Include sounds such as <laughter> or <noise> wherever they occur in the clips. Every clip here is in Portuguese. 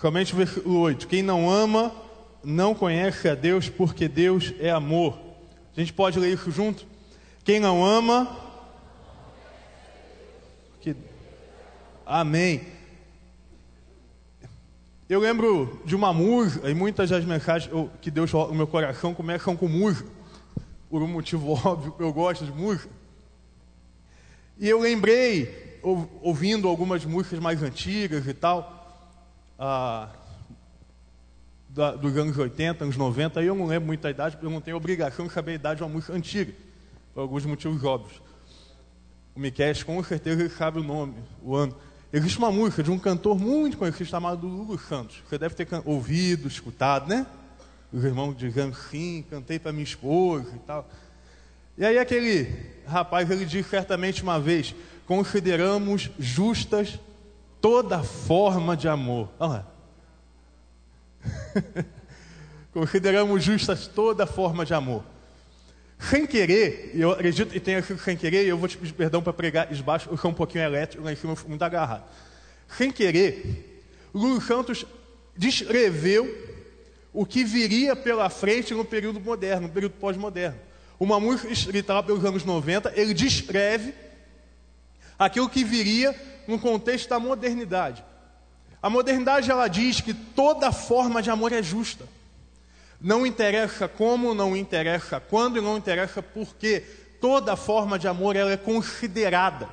Somente o versículo 8. Quem não ama não conhece a Deus, porque Deus é amor. A gente pode ler isso junto? Quem não ama. Amém. Eu lembro de uma música, e muitas das mensagens que Deus falou no meu coração começam com música. Por um motivo <laughs> óbvio, eu gosto de música. E eu lembrei, ouvindo algumas músicas mais antigas e tal, ah, da, dos anos 80, anos 90, aí eu não lembro muita idade, porque eu não tenho obrigação de saber a idade de uma música antiga, por alguns motivos óbvios. O Miquel, com certeza, ele sabe o nome, o ano. Existe uma música de um cantor muito conhecido chamado Lulu Santos. Você deve ter ouvido, escutado, né? Os irmãos dizendo sim, cantei para minha esposa e tal. E aí aquele rapaz, ele diz certamente uma vez, consideramos justas toda forma de amor. Olha lá. <laughs> consideramos justas toda forma de amor. Sem querer, eu acredito que tenha sido sem querer, eu vou te pedir perdão para pregar esbaixo, eu sou um pouquinho elétrico, lá em cima eu fui muito agarrado. Sem querer, Lula Santos descreveu o que viria pela frente no período moderno, no período pós-moderno. Uma música escrita lá pelos anos 90, ele descreve aquilo que viria no contexto da modernidade. A modernidade ela diz que toda forma de amor é justa. Não interessa como, não interessa quando e não interessa por quê. Toda forma de amor ela é considerada.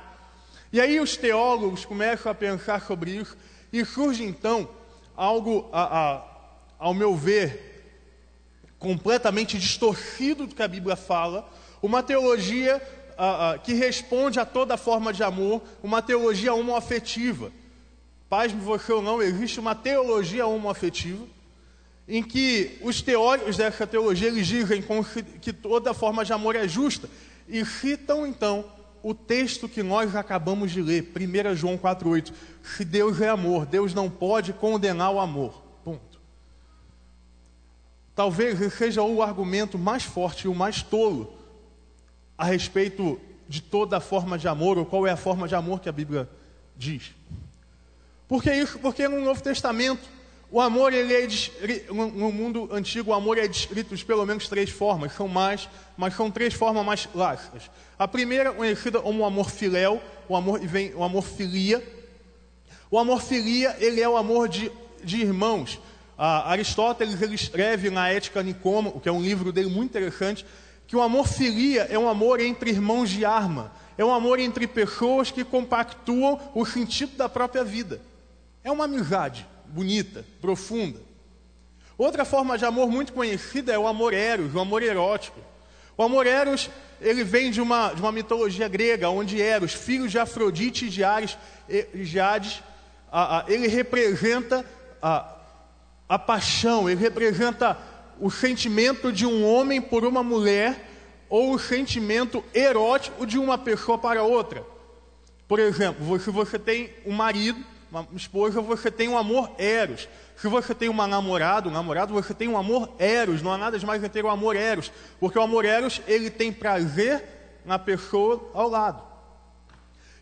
E aí os teólogos começam a pensar sobre isso e surge então algo, a, a, ao meu ver, completamente distorcido do que a Bíblia fala, uma teologia a, a, que responde a toda forma de amor, uma teologia homoafetiva. Paz, você ou não, existe uma teologia homoafetiva em que os teóricos dessa teologia eles dizem que toda forma de amor é justa e citam então o texto que nós acabamos de ler, 1 João 4,8. Se Deus é amor, Deus não pode condenar o amor. Ponto. Talvez seja o argumento mais forte e o mais tolo a respeito de toda forma de amor, ou qual é a forma de amor que a Bíblia diz. Por que isso? Porque no Novo Testamento o amor, ele é no mundo antigo, o amor é descrito de pelo menos três formas, são mais, mas são três formas mais clássicas. A primeira, conhecida como o amor filéu, o amor vem o amor filia. O amor filia, ele é o amor de, de irmãos. Ah, Aristóteles ele escreve na Ética Nicomo, que é um livro dele muito interessante, que o amor filia é um amor entre irmãos de arma, é um amor entre pessoas que compactuam o sentido da própria vida. É uma amizade bonita, profunda. Outra forma de amor muito conhecida é o amor eros, o amor erótico. O amor eros, ele vem de uma, de uma mitologia grega, onde Eros, filho de Afrodite e de Ares, de Hades, ele representa a, a paixão, ele representa o sentimento de um homem por uma mulher ou o sentimento erótico de uma pessoa para outra. Por exemplo, se você tem um marido uma esposa, você tem um amor eros. Se você tem uma namorada, um namorado, você tem um amor eros. Não há nada de mais ter o amor eros. Porque o amor eros, ele tem prazer na pessoa ao lado.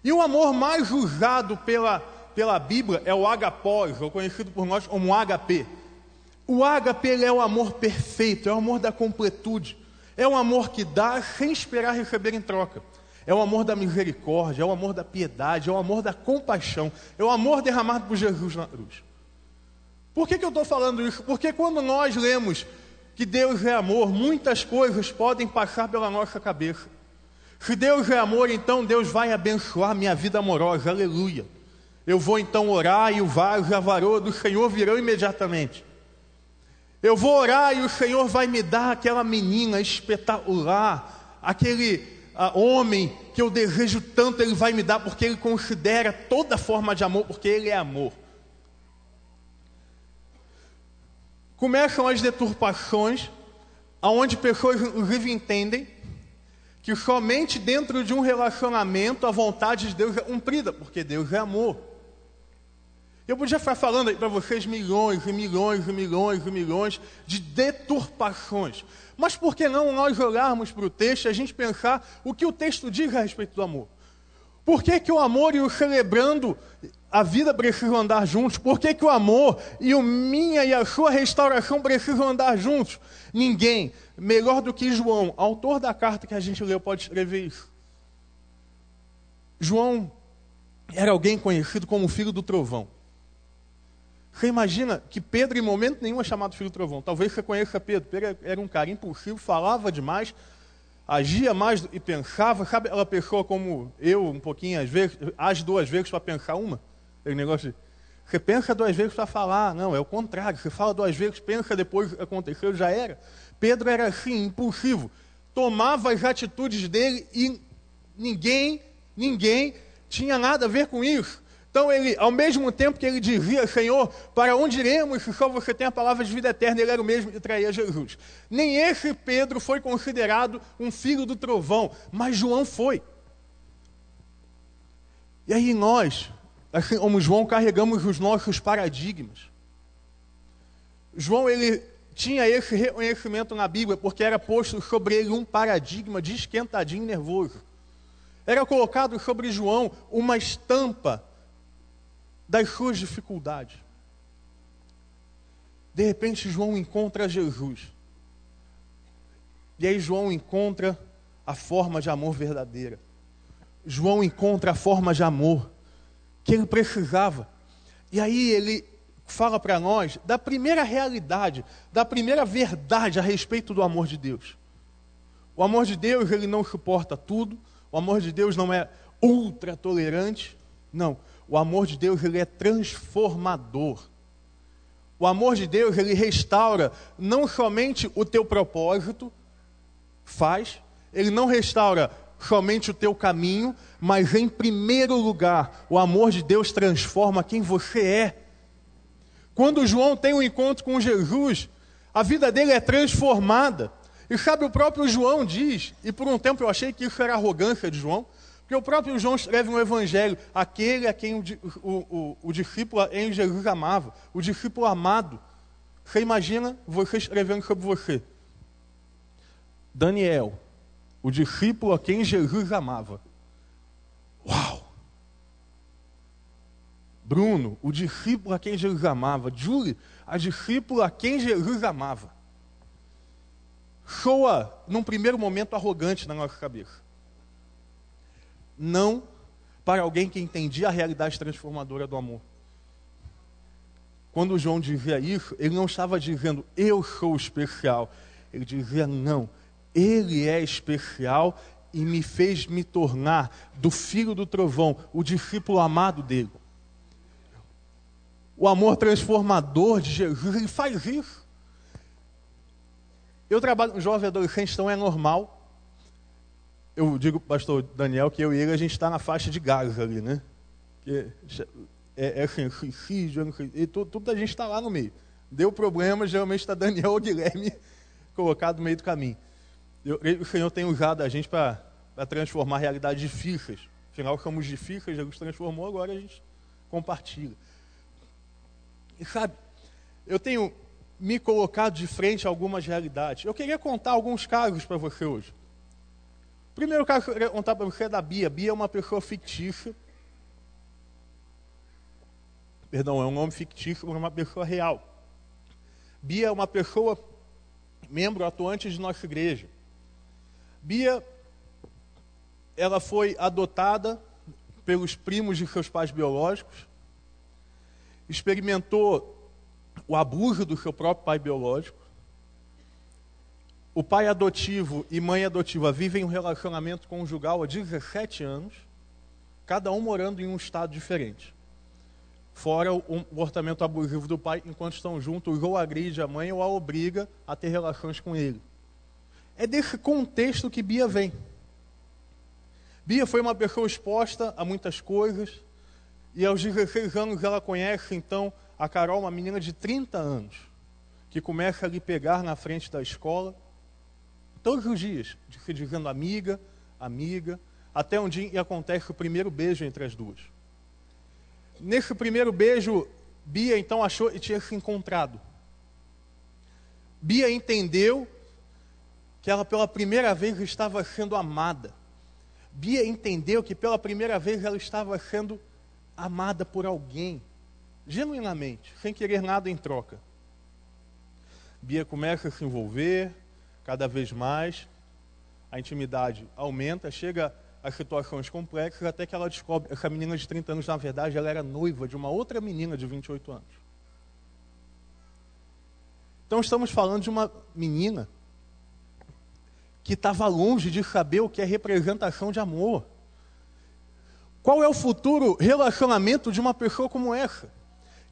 E o amor mais usado pela, pela Bíblia é o agapós, ou conhecido por nós como HP. O HP é o amor perfeito, é o amor da completude. É um amor que dá sem esperar receber em troca. É o amor da misericórdia, é o amor da piedade, é o amor da compaixão, é o amor derramado por Jesus na cruz. Por que, que eu estou falando isso? Porque quando nós lemos que Deus é amor, muitas coisas podem passar pela nossa cabeça. Se Deus é amor, então Deus vai abençoar minha vida amorosa, aleluia. Eu vou então orar e o vaso a varoa do Senhor virão imediatamente. Eu vou orar e o Senhor vai me dar aquela menina espetacular, aquele uh, homem que eu desejo tanto, Ele vai me dar, porque Ele considera toda forma de amor, porque Ele é amor. Começam as deturpações, aonde pessoas inclusive entendem que somente dentro de um relacionamento a vontade de Deus é cumprida, porque Deus é amor. Eu podia ficar falando aí para vocês milhões e milhões e milhões e milhões de deturpações. Mas por que não nós olharmos para o texto e a gente pensar o que o texto diz a respeito do amor? Por que, que o amor e o celebrando a vida precisa andar juntos? Por que, que o amor e o minha e a sua restauração precisam andar juntos? Ninguém, melhor do que João, autor da carta que a gente leu, pode escrever isso. João era alguém conhecido como filho do trovão. Você imagina que Pedro, em momento nenhum, é chamado filho do trovão. Talvez você conheça Pedro. Pedro era um cara impulsivo, falava demais, agia mais e pensava. Sabe aquela pessoa como eu, um pouquinho, às vezes, age duas vezes para pensar uma? Aquele negócio de, você pensa duas vezes para falar. Não, é o contrário. Você fala duas vezes, pensa depois aconteceu, já era. Pedro era assim, impulsivo. Tomava as atitudes dele e ninguém, ninguém tinha nada a ver com isso. Então ele, ao mesmo tempo que ele dizia, Senhor, para onde iremos se só você tem a palavra de vida eterna, ele era o mesmo que traía Jesus. Nem esse Pedro foi considerado um filho do trovão, mas João foi. E aí nós, assim como João, carregamos os nossos paradigmas. João, ele tinha esse reconhecimento na Bíblia, porque era posto sobre ele um paradigma de esquentadinho nervoso. Era colocado sobre João uma estampa das suas dificuldades. De repente, João encontra Jesus. E aí, João encontra a forma de amor verdadeira. João encontra a forma de amor que ele precisava. E aí ele fala para nós da primeira realidade, da primeira verdade a respeito do amor de Deus. O amor de Deus, ele não suporta tudo. O amor de Deus não é ultra tolerante. Não. O amor de Deus, ele é transformador. O amor de Deus, ele restaura não somente o teu propósito, faz, ele não restaura somente o teu caminho, mas em primeiro lugar, o amor de Deus transforma quem você é. Quando João tem um encontro com Jesus, a vida dele é transformada. E sabe, o próprio João diz, e por um tempo eu achei que isso era arrogância de João, porque o próprio João escreve no Evangelho, aquele a quem o, o, o, o discípulo em Jesus amava, o discípulo amado. Você imagina você escrevendo sobre você. Daniel, o discípulo a quem Jesus amava. Uau! Bruno, o discípulo a quem Jesus amava. Julie, a discípula a quem Jesus amava. Soa, num primeiro momento, arrogante na nossa cabeça. Não para alguém que entendia a realidade transformadora do amor. Quando João dizia isso, ele não estava dizendo eu sou especial. Ele dizia não, ele é especial e me fez me tornar do filho do trovão, o discípulo amado dele. O amor transformador de Jesus, ele faz isso. Eu trabalho com jovem adolescente, então é normal. Eu digo pastor Daniel que eu e ele, a gente está na faixa de gás ali, né? Que é, é assim, suicídio, e tudo, tudo a gente está lá no meio. Deu problema, geralmente está Daniel ou Guilherme <laughs> colocado no meio do caminho. Eu, o Senhor tem usado a gente para transformar realidades difíceis. Afinal, somos difíceis, Jesus transformou, agora a gente compartilha. E sabe, eu tenho me colocado de frente a algumas realidades. Eu queria contar alguns casos para você hoje. Primeiro eu queria contar para você é da Bia. Bia é uma pessoa fictícia. Perdão, é um nome fictício, mas uma pessoa real. Bia é uma pessoa, membro atuante de nossa igreja. Bia, ela foi adotada pelos primos de seus pais biológicos, experimentou o abuso do seu próprio pai biológico. O pai adotivo e mãe adotiva vivem um relacionamento conjugal há 17 anos, cada um morando em um estado diferente. Fora o comportamento abusivo do pai, enquanto estão juntos, ou agride a mãe ou a obriga a ter relações com ele. É desse contexto que Bia vem. Bia foi uma pessoa exposta a muitas coisas, e aos 16 anos ela conhece então a Carol, uma menina de 30 anos, que começa a lhe pegar na frente da escola, todos os dias, se dizendo amiga, amiga, até um dia acontece o primeiro beijo entre as duas. Nesse primeiro beijo, Bia então achou e tinha se encontrado. Bia entendeu que ela pela primeira vez estava sendo amada. Bia entendeu que pela primeira vez ela estava sendo amada por alguém, genuinamente, sem querer nada em troca. Bia começa a se envolver cada vez mais, a intimidade aumenta, chega a situações complexas, até que ela descobre essa menina de 30 anos, na verdade, ela era noiva de uma outra menina de 28 anos. Então estamos falando de uma menina que estava longe de saber o que é representação de amor. Qual é o futuro relacionamento de uma pessoa como essa?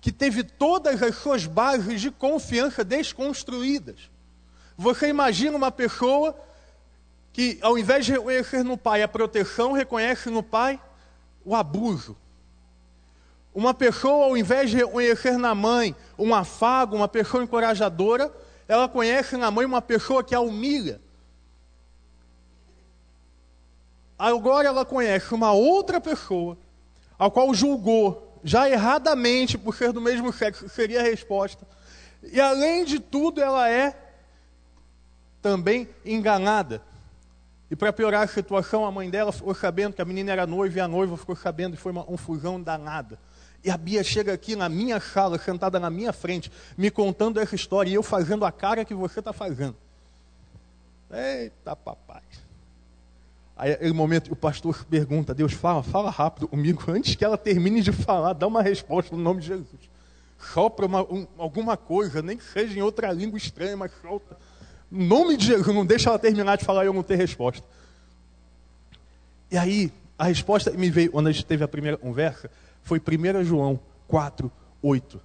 Que teve todas as suas bases de confiança desconstruídas. Você imagina uma pessoa que, ao invés de reconhecer no pai a proteção, reconhece no pai o abuso. Uma pessoa, ao invés de reconhecer na mãe um afago, uma pessoa encorajadora, ela conhece na mãe uma pessoa que a humilha. Agora ela conhece uma outra pessoa, a qual julgou, já erradamente, por ser do mesmo sexo, seria a resposta. E além de tudo, ela é também enganada. E para piorar a situação, a mãe dela ficou sabendo que a menina era noiva e a noiva ficou sabendo e foi uma confusão danada. E a Bia chega aqui na minha sala, sentada na minha frente, me contando essa história e eu fazendo a cara que você está fazendo. Eita, papai. Aí, no momento, o pastor pergunta: Deus, fala, fala rápido comigo, antes que ela termine de falar, dá uma resposta no nome de Jesus. Sopra uma, um, alguma coisa, nem que seja em outra língua estranha, mas solta. No nome de Jesus, não deixa ela terminar de falar e eu não ter resposta. E aí, a resposta me veio, quando a gente teve a primeira conversa, foi 1 João 4, 8.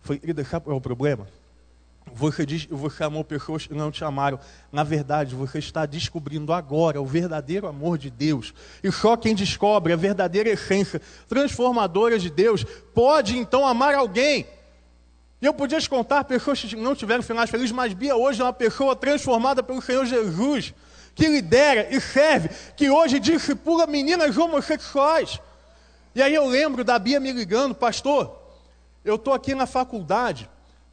Foi, querida, sabe qual é o problema? Você diz você amou pessoas que não te amaram. Na verdade, você está descobrindo agora o verdadeiro amor de Deus. E só quem descobre a verdadeira essência transformadora de Deus pode então amar alguém. E eu podia te contar pessoas que não tiveram finais felizes, mas Bia hoje é uma pessoa transformada pelo Senhor Jesus, que lidera e serve, que hoje discipula meninas homossexuais. E aí eu lembro da Bia me ligando, pastor, eu estou aqui na faculdade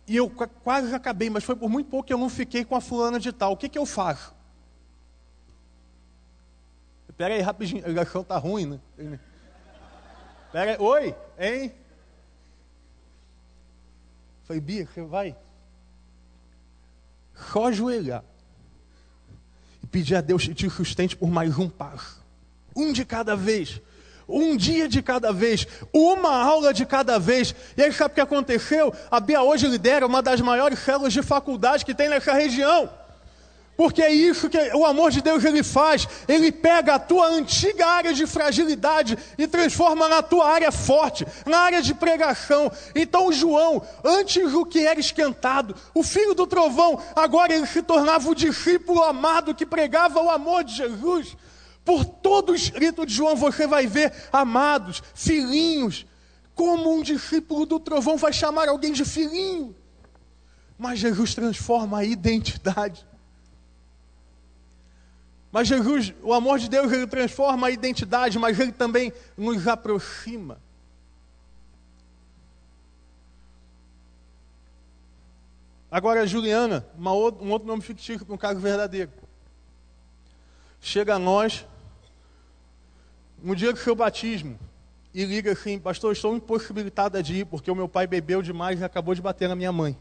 e eu quase acabei, mas foi por muito pouco que eu não fiquei com a fulana de tal. O que, que eu faço? Espera aí, rapidinho, a ligação tá ruim, né? Pera aí, oi, hein? Falei, Bia, vai só ajoelhar e pedir a Deus que te sustente por mais um passo. Um de cada vez um dia de cada vez, uma aula de cada vez. E aí sabe o que aconteceu? A Bia hoje lidera uma das maiores células de faculdade que tem nessa região. Porque é isso que o amor de Deus ele faz. Ele pega a tua antiga área de fragilidade e transforma na tua área forte, na área de pregação. Então João, antes do que era esquentado, o filho do trovão, agora ele se tornava o discípulo amado que pregava o amor de Jesus. Por todo o escrito de João você vai ver amados, filhinhos. Como um discípulo do trovão vai chamar alguém de filhinho? Mas Jesus transforma a identidade. Mas Jesus, o amor de Deus, ele transforma a identidade, mas ele também nos aproxima. Agora, Juliana, outra, um outro nome fictício para um caso verdadeiro. Chega a nós no dia do seu batismo, e liga assim, pastor, estou impossibilitada de ir, porque o meu pai bebeu demais e acabou de bater na minha mãe.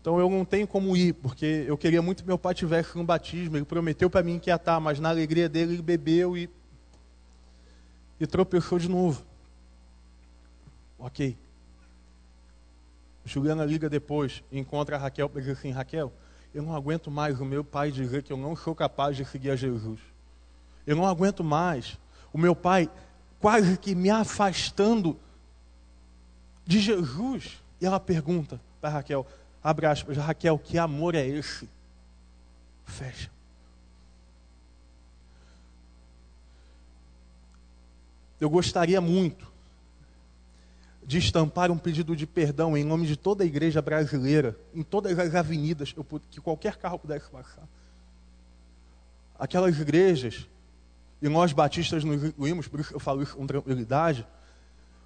Então eu não tenho como ir, porque eu queria muito que meu pai tivesse um batismo. Ele prometeu para mim que ia estar, mas na alegria dele ele bebeu e, e tropeçou de novo. Ok. Juliana liga depois e encontra a Raquel e diz assim, Raquel, eu não aguento mais o meu pai dizer que eu não sou capaz de seguir a Jesus. Eu não aguento mais. O meu pai quase que me afastando de Jesus. E ela pergunta para Raquel, abre aspas, Raquel, que amor é esse? Fecha. Eu gostaria muito de estampar um pedido de perdão em nome de toda a igreja brasileira, em todas as avenidas que qualquer carro pudesse passar. Aquelas igrejas e nós batistas nos incluímos, por isso eu falo isso com tranquilidade,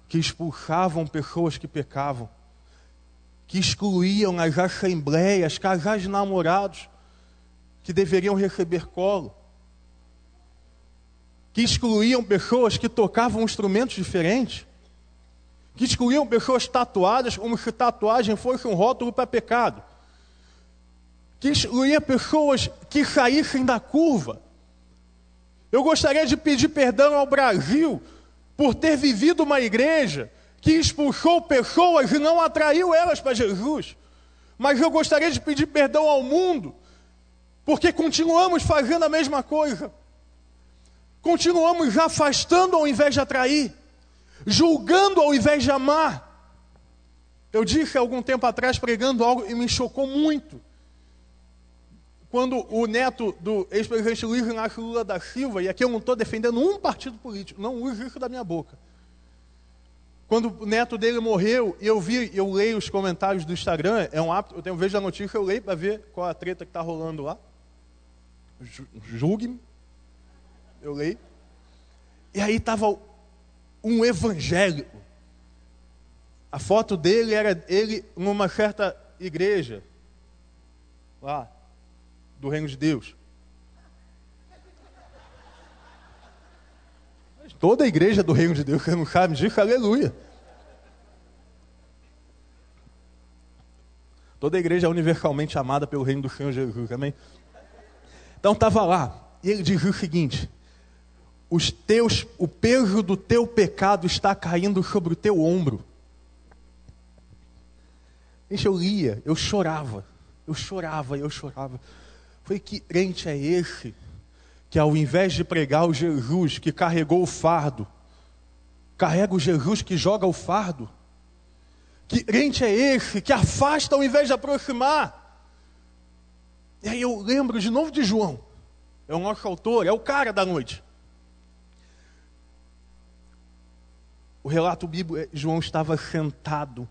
que expulsavam pessoas que pecavam, que excluíam nas assembleias casais namorados que deveriam receber colo. que excluíam pessoas que tocavam instrumentos diferentes, que excluíam pessoas tatuadas como se tatuagem fosse um rótulo para pecado, que excluía pessoas que saíssem da curva. Eu gostaria de pedir perdão ao Brasil por ter vivido uma igreja que expulsou pessoas e não atraiu elas para Jesus. Mas eu gostaria de pedir perdão ao mundo, porque continuamos fazendo a mesma coisa. Continuamos afastando ao invés de atrair, julgando ao invés de amar. Eu disse algum tempo atrás, pregando algo e me chocou muito. Quando o neto do ex-presidente Luiz Inácio Lula da Silva, e aqui eu não estou defendendo um partido político, não use isso da minha boca quando o neto dele morreu, eu vi, eu leio os comentários do Instagram, é um hábito, eu tenho, vejo a notícia, eu leio para ver qual a treta que está rolando lá. Julgue-me. Eu leio. E aí estava um evangélico. A foto dele era ele numa certa igreja, lá, do Reino de Deus. Toda a igreja do reino de Deus, que não sabe disso, aleluia. Toda a igreja é universalmente amada pelo reino do Senhor Jesus, amém? Então estava lá, e ele dizia o seguinte: os teus, o peso do teu pecado está caindo sobre o teu ombro. Gente, eu lia, eu chorava, eu chorava, eu chorava. Foi que crente é esse que ao invés de pregar o Jesus que carregou o fardo, carrega o Jesus que joga o fardo. Que crente é esse que afasta ao invés de aproximar? E aí eu lembro de novo de João, é o nosso autor, é o cara da noite. O relato bíblico é João estava sentado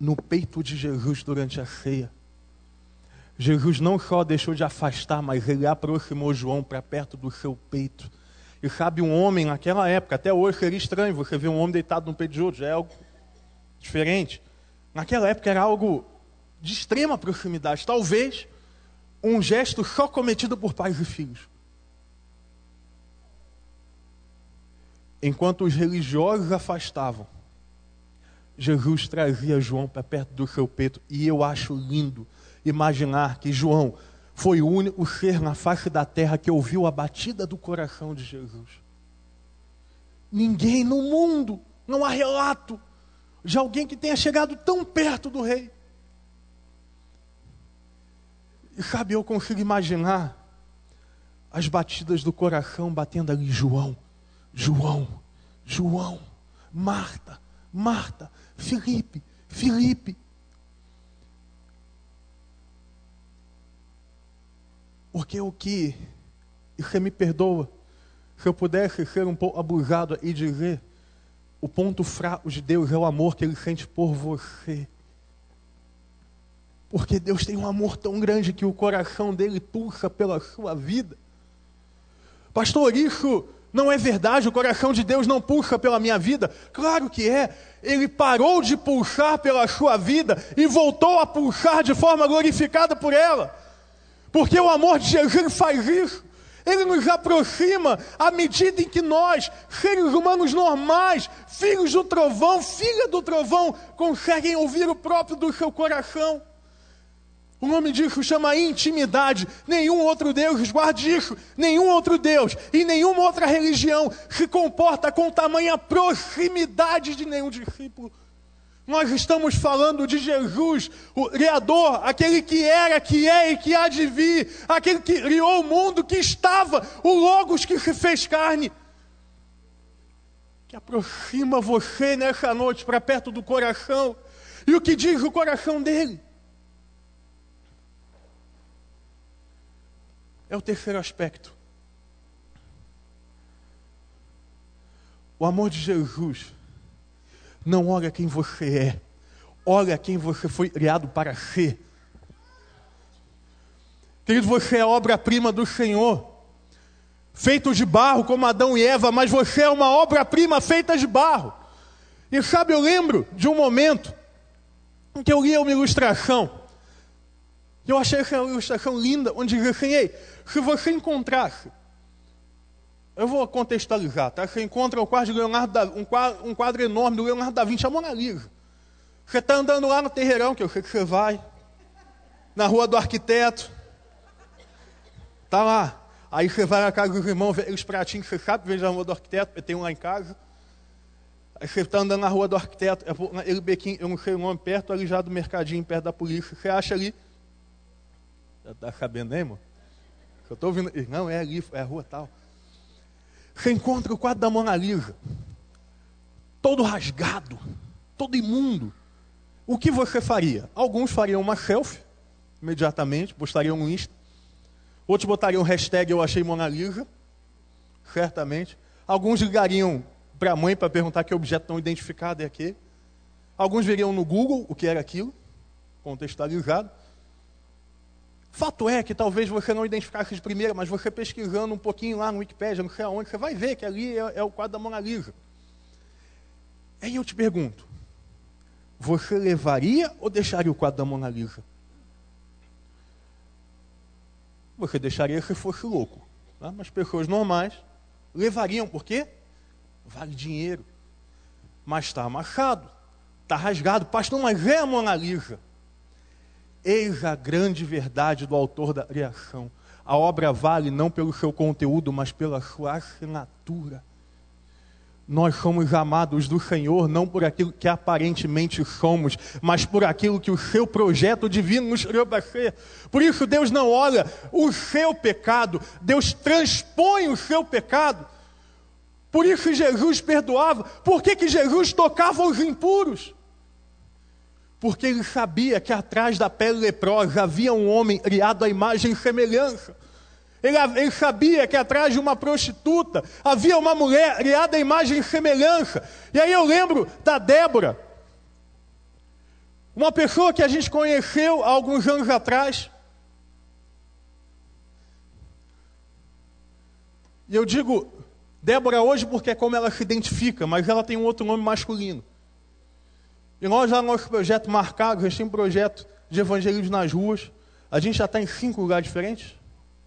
no peito de Jesus durante a ceia. Jesus não só deixou de afastar, mas ele aproximou João para perto do seu peito. E sabe, um homem naquela época, até hoje seria estranho você ver um homem deitado no peito de outro, já é algo diferente. Naquela época era algo de extrema proximidade, talvez um gesto só cometido por pais e filhos. Enquanto os religiosos afastavam, Jesus trazia João para perto do seu peito, e eu acho lindo imaginar que João foi o único ser na face da terra que ouviu a batida do coração de Jesus. Ninguém no mundo, não há relato de alguém que tenha chegado tão perto do rei. E sabe, eu consigo imaginar as batidas do coração batendo ali, João, João, João, Marta, Marta, Felipe, Felipe. Porque o que, e você me perdoa, se eu pudesse ser um pouco abusado e dizer, o ponto fraco de Deus é o amor que Ele sente por você. Porque Deus tem um amor tão grande que o coração dele pulsa pela sua vida. Pastor, isso não é verdade, o coração de Deus não pulsa pela minha vida. Claro que é. Ele parou de pulsar pela sua vida e voltou a pulsar de forma glorificada por ela. Porque o amor de Jesus faz isso. Ele nos aproxima à medida em que nós, seres humanos normais, filhos do trovão, filha do trovão, conseguem ouvir o próprio do seu coração. O nome disso chama intimidade. Nenhum outro Deus, guarde isso, nenhum outro Deus e nenhuma outra religião se comporta com tamanha proximidade de nenhum discípulo. Nós estamos falando de Jesus, o Criador, aquele que era, que é e que há de vir, aquele que criou o mundo, que estava, o Logos que se fez carne, que aproxima você nessa noite para perto do coração. E o que diz o coração dele? É o terceiro aspecto. O amor de Jesus não olha quem você é, olha quem você foi criado para ser. Querido, você é obra-prima do Senhor, feito de barro como Adão e Eva, mas você é uma obra-prima feita de barro. E sabe, eu lembro de um momento em que eu li uma ilustração. Eu achei essa ilustração linda, onde dizia assim: Ei, se você encontrasse Eu vou contextualizar, tá? Você encontra o quadro da, um, quadro, um quadro enorme do Leonardo da Vinci, a Mona Lisa. Você está andando lá no terreirão, que eu sei que você vai, na rua do arquiteto, tá lá. Aí você vai na casa dos irmãos, eles pratinhos, você sabe, vende na rua do arquiteto, tem um lá em casa. Aí você está andando na rua do arquiteto, ele bequinho, eu não sei o nome, perto ali já do mercadinho, perto da polícia. Você acha ali. Está sabendo, né, irmão? Eu estou ouvindo. Não, é ali, é a rua tal. Você encontra o quadro da Mona Lisa, todo rasgado, todo imundo. O que você faria? Alguns fariam uma selfie, imediatamente, postariam no Insta. Outros botariam hashtag Eu Achei Mona Lisa, certamente. Alguns ligariam para a mãe para perguntar que objeto não identificado é aquele. Alguns veriam no Google o que era aquilo, contextualizado. Fato é que talvez você não identificasse de primeira, mas você pesquisando um pouquinho lá no Wikipedia, não sei aonde, você vai ver que ali é, é o quadro da Mona Lisa. Aí eu te pergunto, você levaria ou deixaria o quadro da Mona Lisa? Você deixaria se fosse louco. Tá? Mas pessoas normais levariam, por quê? Vale dinheiro. Mas está amassado, está rasgado. Pastor, mas é a Mona Lisa. Eis a grande verdade do autor da criação. A obra vale não pelo seu conteúdo, mas pela sua assinatura. Nós somos amados do Senhor não por aquilo que aparentemente somos, mas por aquilo que o seu projeto divino nos criou para ser. Por isso Deus não olha o seu pecado, Deus transpõe o seu pecado. Por isso Jesus perdoava. Por que, que Jesus tocava os impuros? Porque ele sabia que atrás da pele leprosa havia um homem criado à imagem e semelhança. Ele, ele, sabia que atrás de uma prostituta havia uma mulher criada à imagem e semelhança. E aí eu lembro da Débora, uma pessoa que a gente conheceu há alguns anos atrás. E eu digo Débora hoje porque é como ela se identifica, mas ela tem um outro nome masculino. E nós já no nosso projeto marcado, a gente tem um projeto de evangelismo nas ruas. A gente já está em cinco lugares diferentes,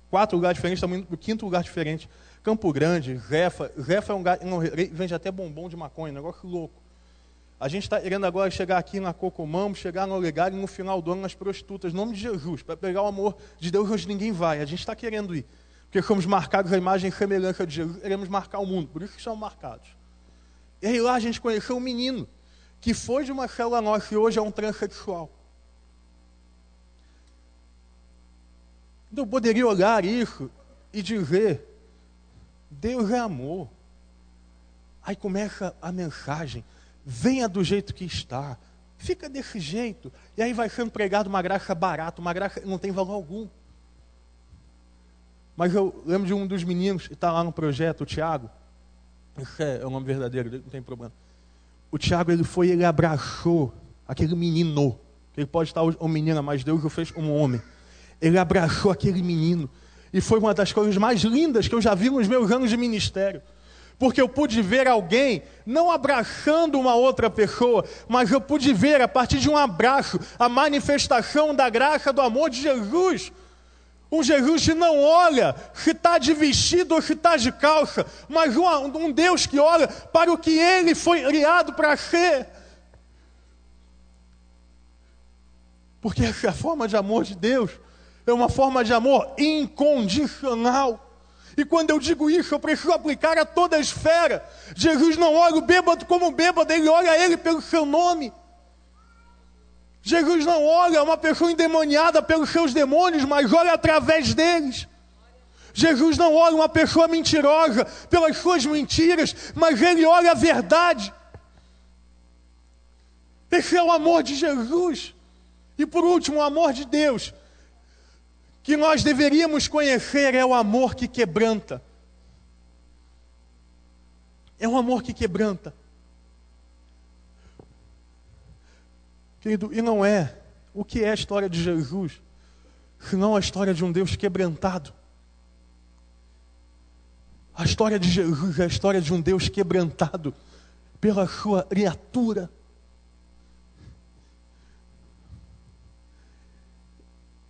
quatro lugares diferentes, estamos indo para o quinto lugar diferente. Campo Grande, Zefa. Zefa é um lugar, não, vende até bombom de maconha, negócio louco. A gente está querendo agora chegar aqui na Cocomamo, chegar no Olegário e no final do ano nas prostitutas, em nome de Jesus, para pegar o amor de Deus onde ninguém vai. A gente está querendo ir. Porque somos marcados a imagem e semelhança de Jesus, queremos marcar o mundo, por isso que somos marcados. E aí lá a gente conheceu um menino que foi de uma célula nossa e hoje é um transexual. Eu poderia olhar isso e dizer: Deus é amor. Aí começa a mensagem: venha do jeito que está, fica desse jeito. E aí vai sendo pregado uma graça barata, uma graça que não tem valor algum. Mas eu lembro de um dos meninos que está lá no projeto, o Tiago. Esse é o nome verdadeiro dele, não tem problema o Tiago ele foi ele abraçou aquele menino. Ele pode estar uma menina, mas Deus o fez um homem. Ele abraçou aquele menino. E foi uma das coisas mais lindas que eu já vi nos meus anos de ministério. Porque eu pude ver alguém não abraçando uma outra pessoa, mas eu pude ver a partir de um abraço a manifestação da graça do amor de Jesus um Jesus que não olha se está de vestido ou se está de calça, mas um, um, Deus que olha para o que ele foi criado para ser. Porque essa forma de amor de Deus é uma forma de amor incondicional. E quando eu digo isso, eu preciso aplicar a toda a esfera. Jesus não olha o bêbado como bêbado, ele olha ele pelo seu nome. Jesus não olha uma pessoa endemoniada pelos seus demônios, mas olha através deles. Jesus não olha uma pessoa mentirosa pelas suas mentiras, mas ele olha a verdade. Esse é o amor de Jesus. E por último, o amor de Deus, que nós deveríamos conhecer, é o amor que quebranta. É o amor que quebranta. Querido, e não é o que é a história de Jesus, senão a história de um Deus quebrantado. A história de Jesus é a história de um Deus quebrantado pela sua criatura.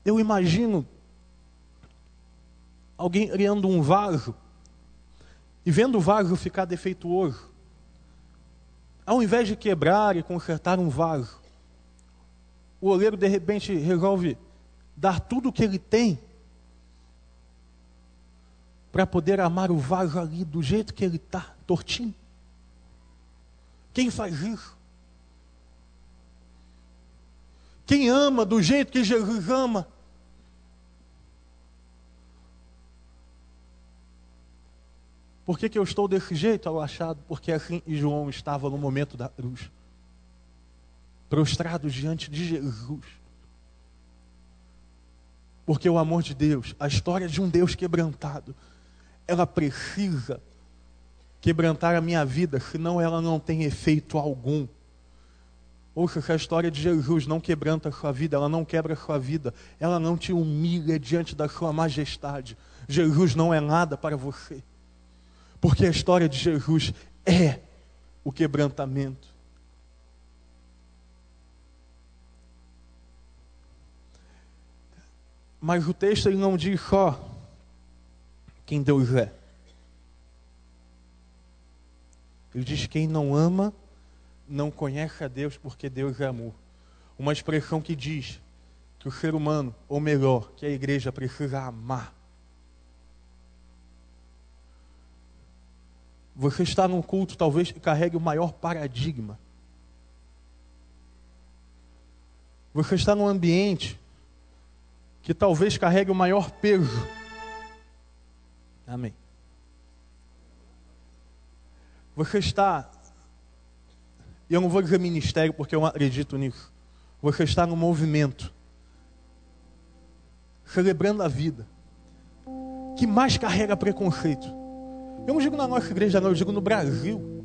Eu imagino alguém criando um vaso e vendo o vaso ficar defeituoso, ao invés de quebrar e consertar um vaso, o oleiro de repente resolve dar tudo o que ele tem para poder amar o vaso ali do jeito que ele está, tortinho. Quem faz isso? Quem ama do jeito que Jesus ama? Por que, que eu estou desse jeito, achado? Porque assim João estava no momento da cruz, prostrado diante de Jesus. Porque o amor de Deus, a história de um Deus quebrantado, ela precisa quebrantar a minha vida, senão ela não tem efeito algum. Ouça, se a história de Jesus não quebranta a sua vida, ela não quebra a sua vida, ela não te humilha diante da sua majestade. Jesus não é nada para você. Porque a história de Jesus é o quebrantamento. Mas o texto ele não diz só quem Deus é. Ele diz quem não ama não conhece a Deus porque Deus é amor. Uma expressão que diz que o ser humano, ou melhor, que a igreja precisa amar Você está num culto, talvez, que carregue o maior paradigma. Você está num ambiente que talvez carregue o maior peso. Amém. Você está, eu não vou dizer ministério porque eu acredito nisso. Você está no movimento, celebrando a vida, que mais carrega preconceito. Eu não digo na nossa igreja, não, eu digo no Brasil.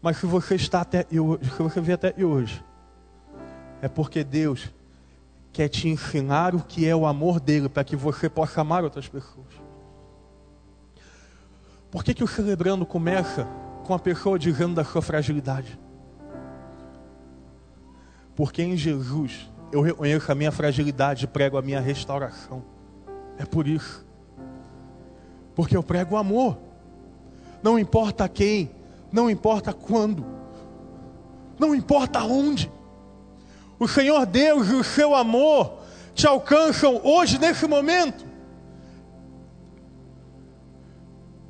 Mas se você está até se você vê até hoje, é porque Deus quer te ensinar o que é o amor dele, para que você possa amar outras pessoas. Por que, que o celebrando começa com a pessoa dizendo da sua fragilidade? Porque em Jesus eu reconheço a minha fragilidade e prego a minha restauração. É por isso. Porque eu prego o amor. Não importa quem, não importa quando, não importa onde. O Senhor Deus e o seu amor te alcançam hoje, nesse momento.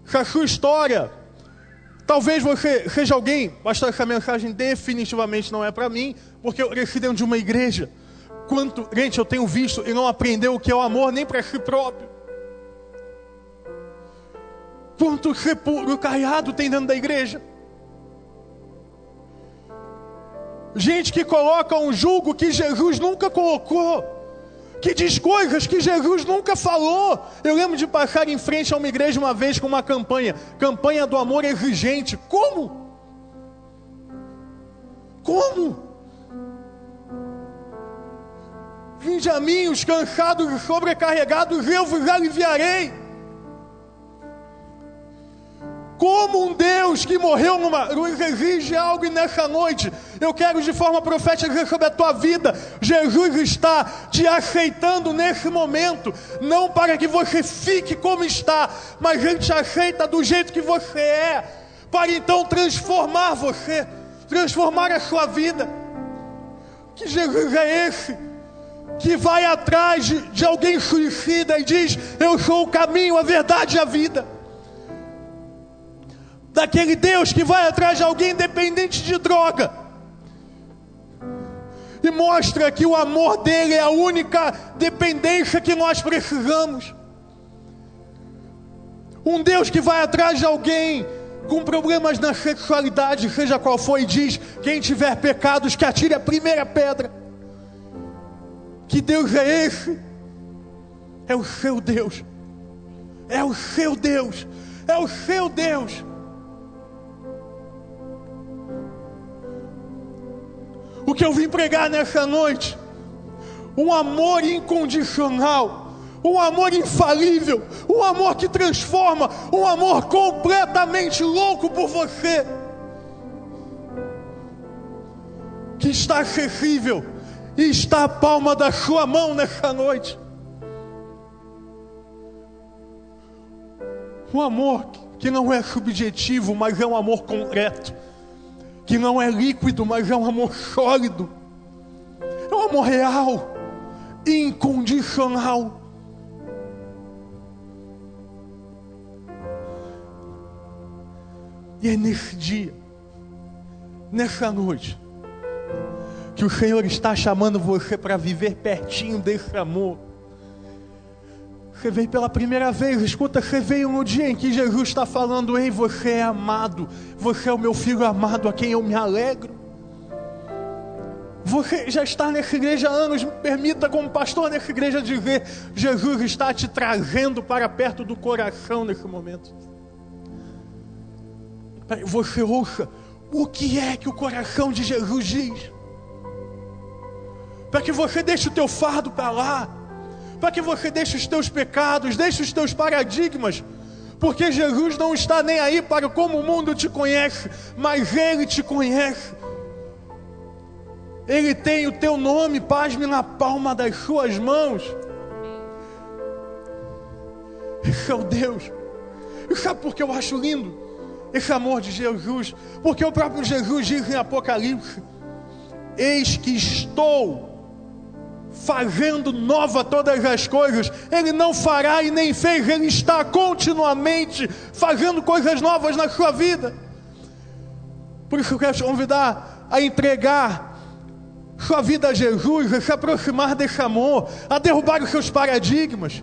Se a sua história, talvez você seja alguém, pastor, essa mensagem definitivamente não é para mim, porque eu cresci dentro de uma igreja Quanto gente eu tenho visto e não aprendeu o que é o amor nem para si próprio. Quanto sepulcro caiado tem dentro da igreja. Gente que coloca um julgo que Jesus nunca colocou. Que diz coisas que Jesus nunca falou. Eu lembro de passar em frente a uma igreja uma vez com uma campanha. Campanha do amor exigente. Como? Como? Vinde a mim, os cansados e sobrecarregados, eu vos aliviarei. Como um Deus que morreu numa cruz exige algo nessa noite. Eu quero de forma profética sobre a tua vida. Jesus está te aceitando nesse momento, não para que você fique como está, mas ele te aceita do jeito que você é, para então transformar você, transformar a sua vida. Que Jesus é esse? que vai atrás de, de alguém suicida e diz: Eu sou o caminho, a verdade e a vida. Daquele Deus que vai atrás de alguém dependente de droga e mostra que o amor dele é a única dependência que nós precisamos. Um Deus que vai atrás de alguém com problemas na sexualidade, seja qual for, e diz: quem tiver pecados, que atire a primeira pedra. Que Deus é esse? É o seu Deus. É o seu Deus. É o seu Deus. O que eu vim pregar nessa noite? Um amor incondicional um amor infalível, um amor que transforma, um amor completamente louco por você, que está acessível e está a palma da sua mão nessa noite. Um amor que não é subjetivo, mas é um amor concreto. Que não é líquido, mas é um amor sólido. É um amor real, incondicional. E é nesse dia, nessa noite, que o Senhor está chamando você para viver pertinho desse amor. Veio pela primeira vez, escuta, veio no dia em que Jesus está falando: Ei, você é amado, você é o meu filho amado a quem eu me alegro. Você já está nessa igreja há anos, me permita, como pastor nessa igreja, dizer: Jesus está te trazendo para perto do coração nesse momento. Você ouça o que é que o coração de Jesus diz, para que você deixe o teu fardo para lá para que você deixe os teus pecados, deixe os teus paradigmas, porque Jesus não está nem aí para como o mundo te conhece, mas Ele te conhece. Ele tem o teu nome, pasme, na palma das suas mãos. Esse é o Deus. E sabe por que eu acho lindo esse amor de Jesus? Porque o próprio Jesus diz em Apocalipse: Eis que estou fazendo nova todas as coisas. Ele não fará e nem fez, ele está continuamente fazendo coisas novas na sua vida. Por isso eu quero te convidar a entregar sua vida a Jesus, a se aproximar desse amor, a derrubar os seus paradigmas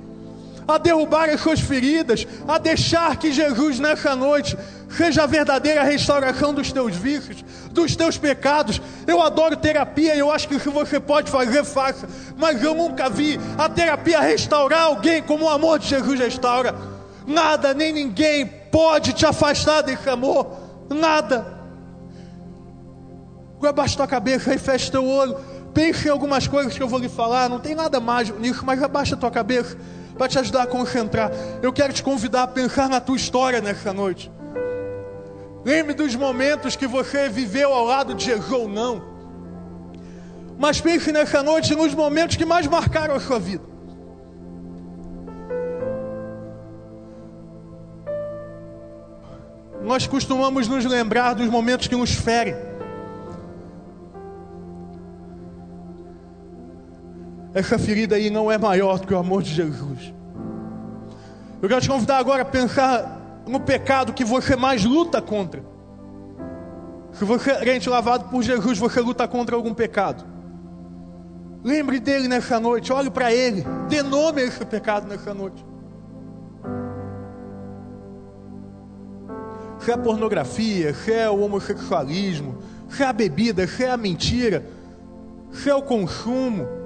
a derrubar as suas feridas, a deixar que Jesus nessa noite seja a verdadeira restauração dos teus vícios, dos teus pecados. Eu adoro terapia e eu acho que se você pode fazer, faça. Mas eu nunca vi a terapia restaurar alguém como o amor de Jesus restaura. Nada, nem ninguém pode te afastar desse amor. Nada. Abaixa tua cabeça e fecha teu olho. Pense em algumas coisas que eu vou lhe falar. Não tem nada mágico nisso, mas abaixa tua cabeça para te ajudar a concentrar. Eu quero te convidar a pensar na tua história nessa noite. Lembre dos momentos que você viveu ao lado de Jesus ou não. Mas pense nessa noite nos momentos que mais marcaram a sua vida. Nós costumamos nos lembrar dos momentos que nos ferem. Essa ferida aí não é maior do que o amor de Jesus. Eu quero te convidar agora a pensar no pecado que você mais luta contra. Se você é crente lavado por Jesus, você luta contra algum pecado. Lembre dele nessa noite, olhe para ele, dê nome a esse pecado nessa noite. Se é a pornografia, se é o homossexualismo, se é a bebida, se é a mentira, se é o consumo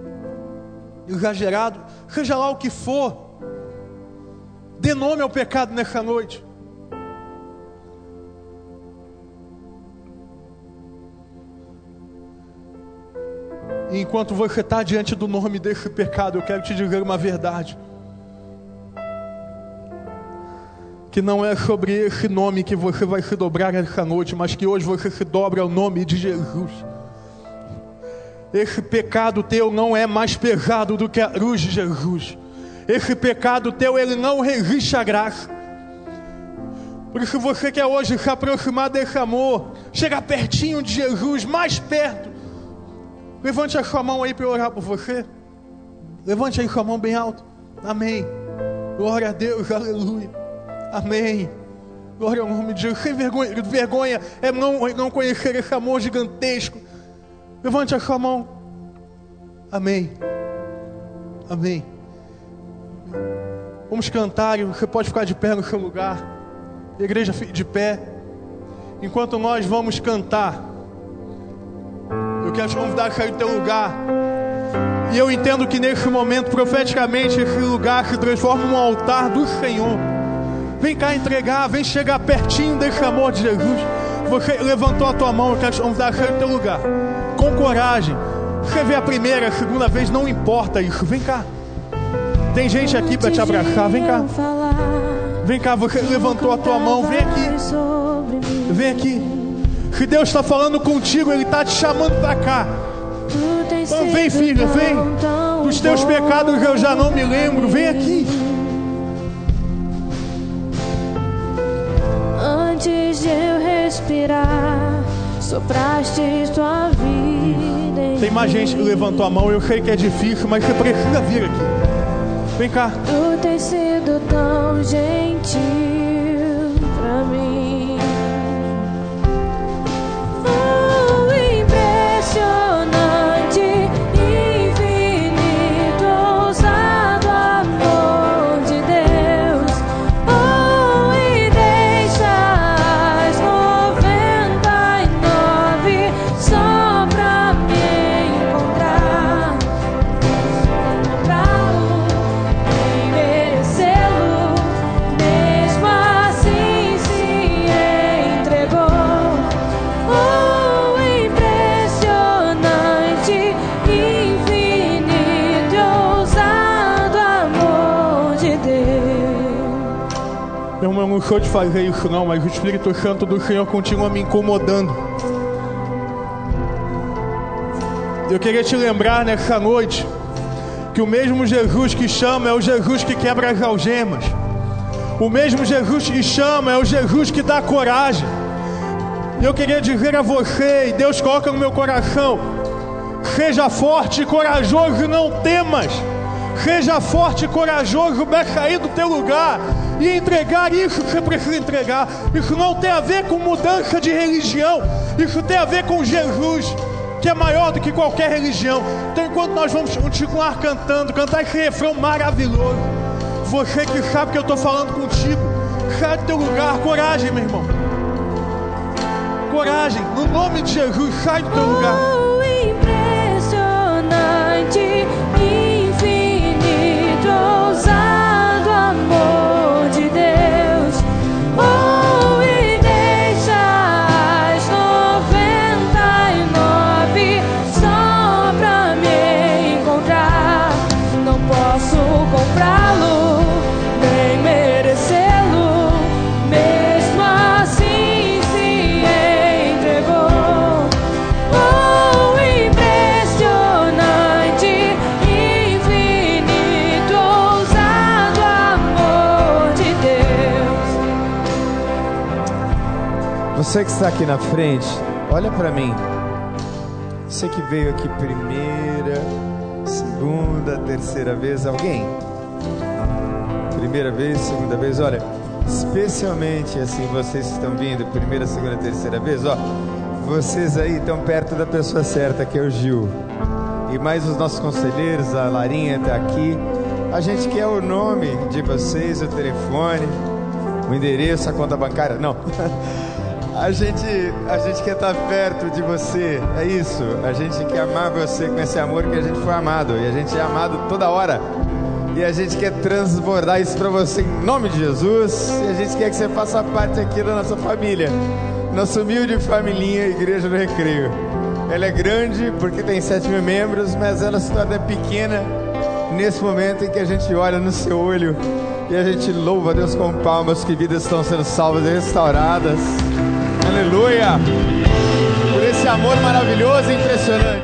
exagerado, seja lá o que for, dê nome ao pecado nessa noite. Enquanto você está diante do nome desse pecado, eu quero te dizer uma verdade. Que não é sobre esse nome que você vai se dobrar essa noite, mas que hoje você se dobra ao nome de Jesus. Esse pecado teu não é mais pesado do que a cruz de Jesus. Esse pecado teu, ele não resiste à graça. Por isso você quer hoje se aproximar desse amor, chegar pertinho de Jesus, mais perto Levante a sua mão aí para orar por você. Levante aí sua mão bem alto. Amém. Glória a Deus, aleluia. Amém. Glória ao nome de Jesus. Sem vergonha, vergonha é não, não conhecer esse amor gigantesco. Levante a sua mão. Amém. Amém. Vamos cantar você pode ficar de pé no seu lugar. Igreja de pé. Enquanto nós vamos cantar. Eu quero te convidar a sair do teu lugar. E eu entendo que nesse momento, profeticamente, esse lugar se transforma num altar do Senhor. Vem cá entregar, vem chegar pertinho desse amor de Jesus. Você levantou a tua mão, eu quero te convidar a sair do teu lugar. Com coragem. Você vê a primeira, a segunda vez, não importa isso. Vem cá. Tem gente aqui para te abraçar. Vem cá. Vem cá, você levantou a tua mão. Vem aqui. Vem aqui. Se Deus está falando contigo, Ele está te chamando para cá. Então, vem, filha, vem. Dos teus pecados eu já não me lembro. Vem aqui. Antes de eu respirar, sopraste tua vida. em Tem mais gente que levantou a mão, eu sei que é difícil, mas você precisa vir aqui. Vem cá. Tu tens sido tão gentil pra mim. Sou de fazer isso não, mas o Espírito Santo do Senhor continua me incomodando. Eu queria te lembrar nessa noite que o mesmo Jesus que chama é o Jesus que quebra as algemas. O mesmo Jesus que chama é o Jesus que dá coragem. Eu queria dizer a você, e Deus coloca no meu coração: seja forte e corajoso não temas. Seja forte e corajoso para sair do teu lugar e entregar isso que você precisa entregar. Isso não tem a ver com mudança de religião, isso tem a ver com Jesus, que é maior do que qualquer religião. Então, enquanto nós vamos continuar cantando, cantar esse refrão maravilhoso, você que sabe que eu estou falando contigo, sai do teu lugar, coragem, meu irmão. Coragem, no nome de Jesus, sai do teu lugar. Você que está aqui na frente, olha para mim. Você que veio aqui primeira, segunda, terceira vez, alguém? Primeira vez, segunda vez, olha, especialmente assim vocês que estão vindo, primeira, segunda, terceira vez, ó, vocês aí estão perto da pessoa certa, que é o Gil. E mais os nossos conselheiros, a Larinha está aqui. A gente quer o nome de vocês, o telefone, o endereço, a conta bancária. Não. <laughs> A gente, a gente quer estar perto de você, é isso. A gente quer amar você com esse amor que a gente foi amado. E a gente é amado toda hora. E a gente quer transbordar isso para você em nome de Jesus. E a gente quer que você faça parte aqui da nossa família. Nossa humilde família, Igreja do Recreio. Ela é grande porque tem sete mil membros, mas ela se torna pequena nesse momento em que a gente olha no seu olho e a gente louva a Deus com palmas que vidas estão sendo salvas e restauradas. Aleluia! Por esse amor maravilhoso e impressionante.